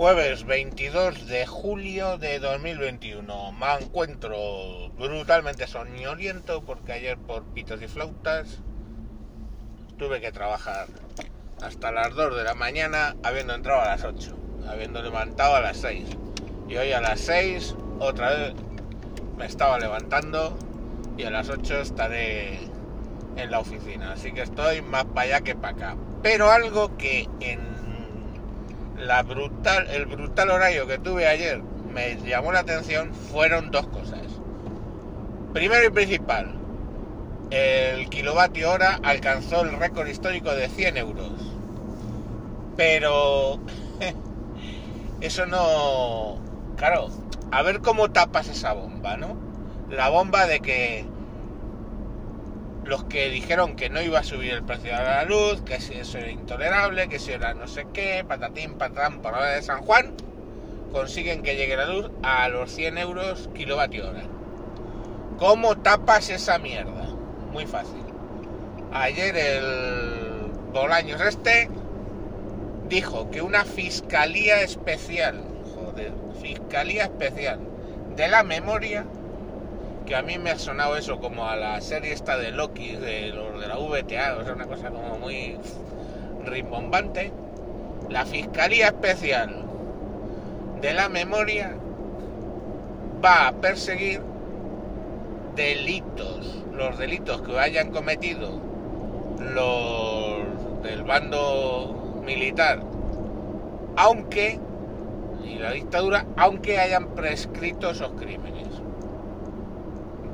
Jueves 22 de julio de 2021. Me encuentro brutalmente soñoliento porque ayer por pitos y flautas tuve que trabajar hasta las 2 de la mañana habiendo entrado a las 8, habiendo levantado a las 6. Y hoy a las 6 otra vez me estaba levantando y a las 8 estaré en la oficina. Así que estoy más para allá que para acá. Pero algo que en la brutal, el brutal horario que tuve ayer me llamó la atención fueron dos cosas. Primero y principal, el kilovatio hora alcanzó el récord histórico de 100 euros. Pero eso no... Claro, a ver cómo tapas esa bomba, ¿no? La bomba de que los que dijeron que no iba a subir el precio de la luz, que si eso era intolerable, que si era no sé qué, patatín, patatán, por hora de San Juan, consiguen que llegue la luz a los 100 euros kilovatio hora. ¿Cómo tapas esa mierda? Muy fácil. Ayer el Bolaños este dijo que una fiscalía especial, joder, fiscalía especial de la memoria que a mí me ha sonado eso como a la serie esta de Loki, de los de la VTA, o sea, una cosa como muy rimbombante. La Fiscalía Especial de la Memoria va a perseguir delitos, los delitos que hayan cometido los del bando militar, aunque, y la dictadura, aunque hayan prescrito esos crímenes.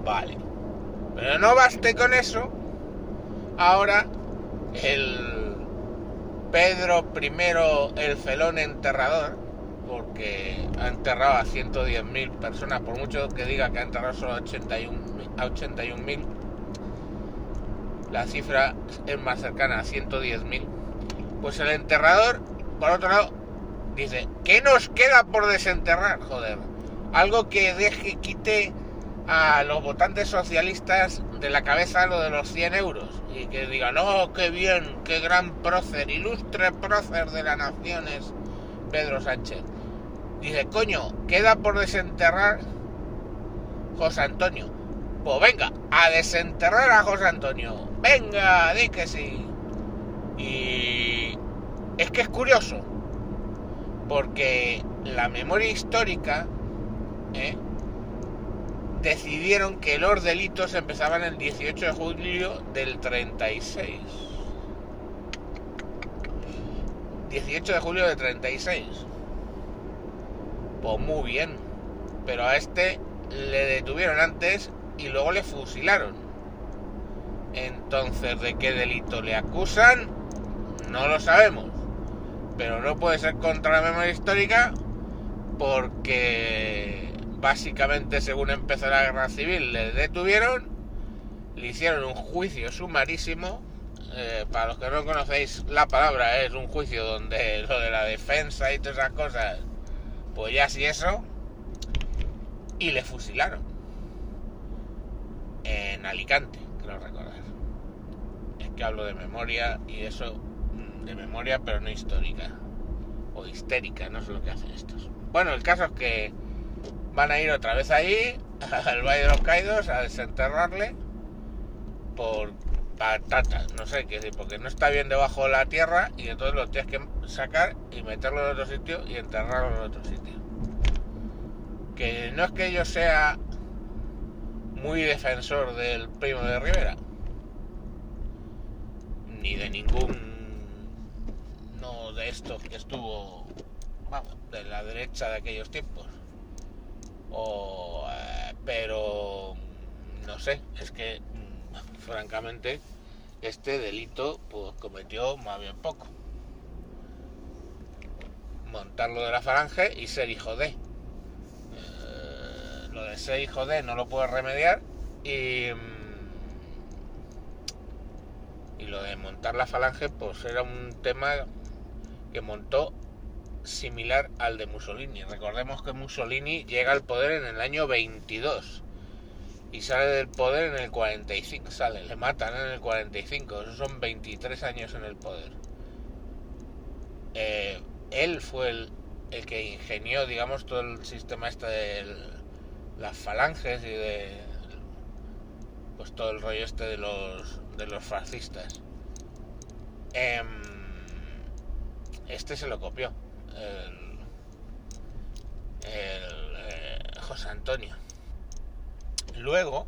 Vale. Pero no baste con eso. Ahora el Pedro I, el felón enterrador, porque ha enterrado a 110.000 personas, por mucho que diga que ha enterrado solo a 81.000, la cifra es más cercana a 110.000. Pues el enterrador, por otro lado, dice, ¿qué nos queda por desenterrar? Joder, algo que deje, quite a los votantes socialistas de la cabeza lo de los 100 euros y que digan, oh, qué bien, qué gran prócer, ilustre prócer de las naciones, Pedro Sánchez. Dice, coño, queda por desenterrar José Antonio. Pues venga, a desenterrar a José Antonio. Venga, di que sí. Y es que es curioso, porque la memoria histórica, ¿eh? Decidieron que los delitos empezaban el 18 de julio del 36. 18 de julio del 36. Pues muy bien. Pero a este le detuvieron antes y luego le fusilaron. Entonces, ¿de qué delito le acusan? No lo sabemos. Pero no puede ser contra la memoria histórica porque básicamente según empezó la guerra civil le detuvieron, le hicieron un juicio sumarísimo, eh, para los que no conocéis la palabra es un juicio donde lo de la defensa y todas esas cosas, pues ya sí eso, y le fusilaron en Alicante, creo recordar. Es que hablo de memoria y eso, mm, de memoria pero no histórica, o histérica, no sé lo que hacen estos. Bueno, el caso es que van a ir otra vez ahí, al Valle de los Caídos, a desenterrarle por patatas, no sé qué decir, porque no está bien debajo de la tierra y entonces lo tienes que sacar y meterlo en otro sitio y enterrarlo en otro sitio. Que no es que yo sea muy defensor del primo de Rivera, ni de ningún no de estos que estuvo, de la derecha de aquellos tiempos eh, pero no sé, es que mm, francamente este delito pues cometió más bien poco. Montarlo de la falange y ser hijo de. Eh, lo de ser hijo de no lo puedo remediar y, mm, y lo de montar la falange pues era un tema que montó similar al de Mussolini. Recordemos que Mussolini llega al poder en el año 22 y sale del poder en el 45, sale, le matan en el 45, esos son 23 años en el poder. Eh, él fue el que ingenió, digamos, todo el sistema este de las falanges y de pues todo el rollo este de los de los fascistas. Em, este se lo copió el, eh, José Antonio. Luego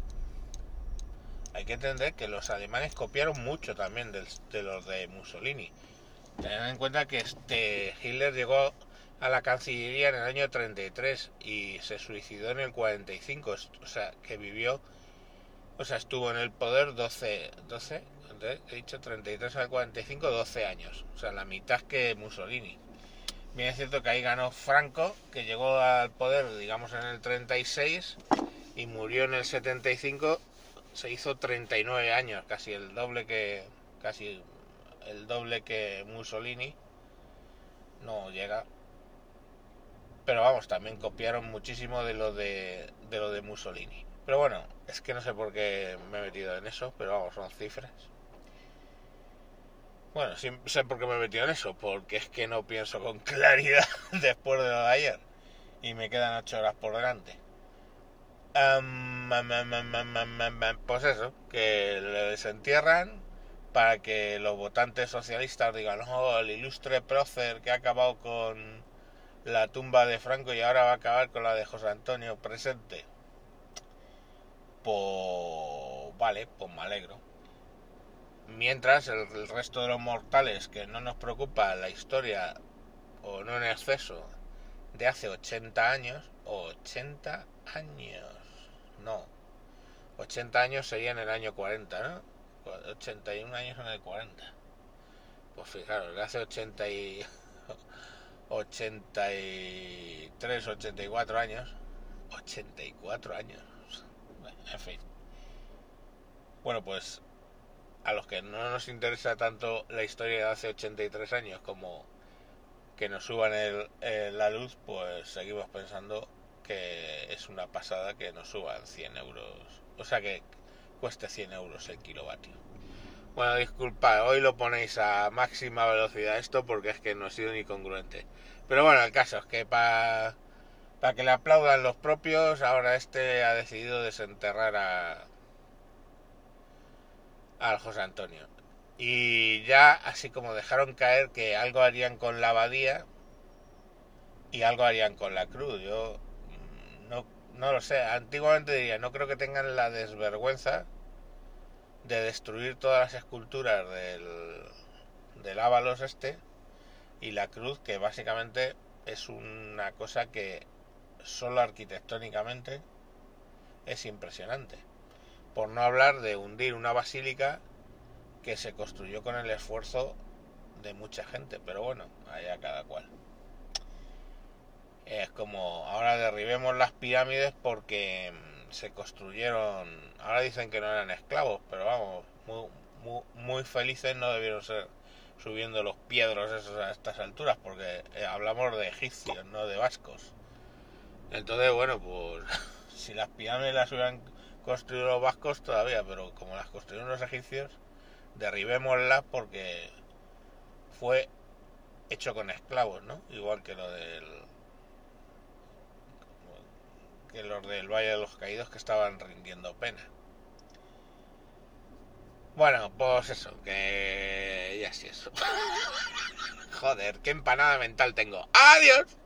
hay que entender que los alemanes copiaron mucho también de, los de Mussolini. Tened en cuenta que este Hitler llegó a la Cancillería en el año 33 y se suicidó en el 45, o sea, que vivió, o sea, estuvo en el poder 12, 12, he dicho 33 al 45, 12 años, o sea, la mitad que Mussolini. Bien es cierto que ahí ganó Franco, que llegó al poder, digamos, en el 36 y murió en el 75, se hizo 39 años, casi el doble que, casi el doble que Mussolini. No llega, pero vamos, también copiaron muchísimo de lo de, de lo de Mussolini. Pero bueno, es que no sé por qué me he metido en eso, pero vamos, son cifras. Bueno, sí sé por qué me he metido en eso, porque es que no pienso con claridad después de lo de ayer. Y me quedan ocho horas por delante. pues eso, que le desentierran para que los votantes socialistas digan, oh, el ilustre prócer que ha acabado con la tumba de Franco y ahora va a acabar con la de José Antonio presente. Pues vale, pues me alegro. Mientras el, resto de los mortales que no nos preocupa la historia, o no en exceso, de hace 80 años, 80 años, no, 80 años sería en el año 40, ¿no? 81 años en el 40. Pues fijaros, de hace 80 y 83, 84 años. 84 años. En fin. Bueno, pues a los que no nos interesa tanto la historia de hace 83 años como que nos suban el, la luz, pues seguimos pensando que es una pasada que nos suban 100 euros. O sea que cueste 100 euros el kilovatio. Bueno, disculpad, hoy lo ponéis a máxima velocidad esto porque es que no ha sido ni congruente. Pero bueno, el caso es que para que le aplaudan los propios, ahora este ha decidido desenterrar a al José Antonio. Y ya así como dejaron caer que algo harían con la abadía y algo harían con la cruz. Yo mm, no, no lo sé. Antiguamente diría, no creo que tengan la desvergüenza de destruir todas las esculturas del, del Ábalos este y la cruz que básicamente es una cosa que solo arquitectónicamente es impresionante. Por no hablar de hundir una basílica que se construyó con el esfuerzo de mucha gente, pero bueno, allá cada cual. Es como ahora derribemos las pirámides porque se construyeron, ahora dicen que no eran esclavos, pero vamos, muy, muy, felices no debieron ser subiendo los piedros esos a estas alturas, porque eh, hablamos de egipcios, no de vascos. Entonces, bueno, pues si las pirámides las hubieran construido los vascos todavía, pero como las construyeron los egipcios, derribémoslas porque fue hecho con esclavos, ¿no? Igual que lo del que los del Valle de los Caídos que estaban rindiendo pena. Bueno, pues eso, que ya sí eso. Joder, qué empanada mental tengo. ¡Adiós!